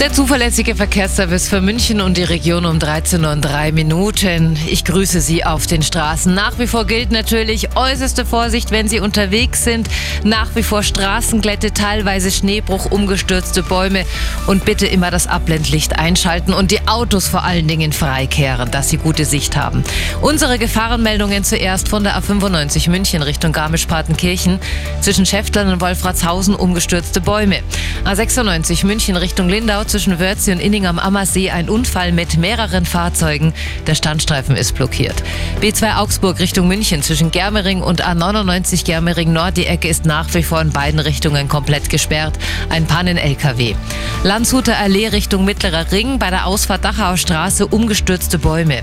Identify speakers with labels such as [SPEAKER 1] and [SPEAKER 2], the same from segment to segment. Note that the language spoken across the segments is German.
[SPEAKER 1] Der zuverlässige Verkehrsservice für München und die Region um 13 Uhr und 3 Minuten. Ich grüße Sie auf den Straßen. Nach wie vor gilt natürlich äußerste Vorsicht, wenn Sie unterwegs sind. Nach wie vor Straßenglätte, teilweise Schneebruch, umgestürzte Bäume und bitte immer das Abblendlicht einschalten und die Autos vor allen Dingen freikehren, dass Sie gute Sicht haben. Unsere Gefahrenmeldungen zuerst von der A95 München Richtung Garmisch-Partenkirchen. Zwischen Schäftlern und Wolfratshausen umgestürzte Bäume. A96 München Richtung Lindau zwischen Wörzi und Inning am Ammersee ein Unfall mit mehreren Fahrzeugen. Der Standstreifen ist blockiert. B2 Augsburg Richtung München zwischen Germering und A99 Germering Nord. Die Ecke ist nach wie vor in beiden Richtungen komplett gesperrt. Ein Pannen-LKW. Landshuter Allee Richtung Mittlerer Ring. Bei der Ausfahrt Dachauer Straße umgestürzte Bäume.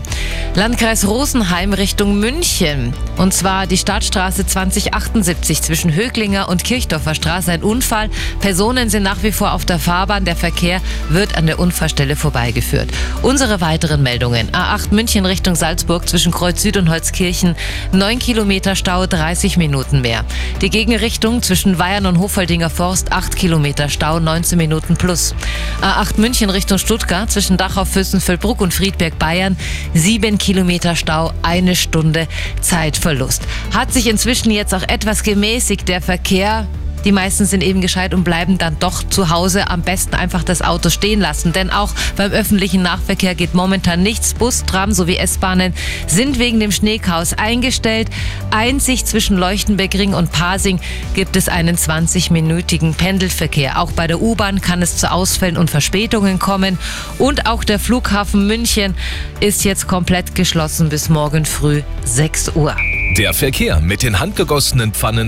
[SPEAKER 1] Landkreis Rosenheim Richtung München. Und zwar die Stadtstraße 2078 zwischen Höglinger und Kirchdorfer Straße. Ein Unfall. Personen sind nach wie vor auf der Fahrbahn. Der Verkehr wird an der Unfallstelle vorbeigeführt. Unsere weiteren Meldungen. A8 München Richtung Salzburg zwischen Kreuz Süd und Holzkirchen. 9 Kilometer Stau, 30 Minuten mehr. Die Gegenrichtung zwischen Weyern und Hofaldinger Forst. 8 Kilometer Stau, 19 Minuten plus. A8 München Richtung Stuttgart zwischen Dachau, Fürstenfeldbruck und Friedberg Bayern. 7 Kilometer Stau, eine Stunde Zeitverlust. Hat sich inzwischen jetzt auch etwas gemäßigt der Verkehr. Die meisten sind eben gescheit und bleiben dann doch zu Hause. Am besten einfach das Auto stehen lassen. Denn auch beim öffentlichen Nahverkehr geht momentan nichts. Bus, Tram sowie S-Bahnen sind wegen dem Schneechaos eingestellt. Einzig zwischen Leuchtenbergring und Pasing gibt es einen 20-minütigen Pendelverkehr. Auch bei der U-Bahn kann es zu Ausfällen und Verspätungen kommen. Und auch der Flughafen München ist jetzt komplett geschlossen bis morgen früh 6 Uhr.
[SPEAKER 2] Der Verkehr mit den handgegossenen Pfannen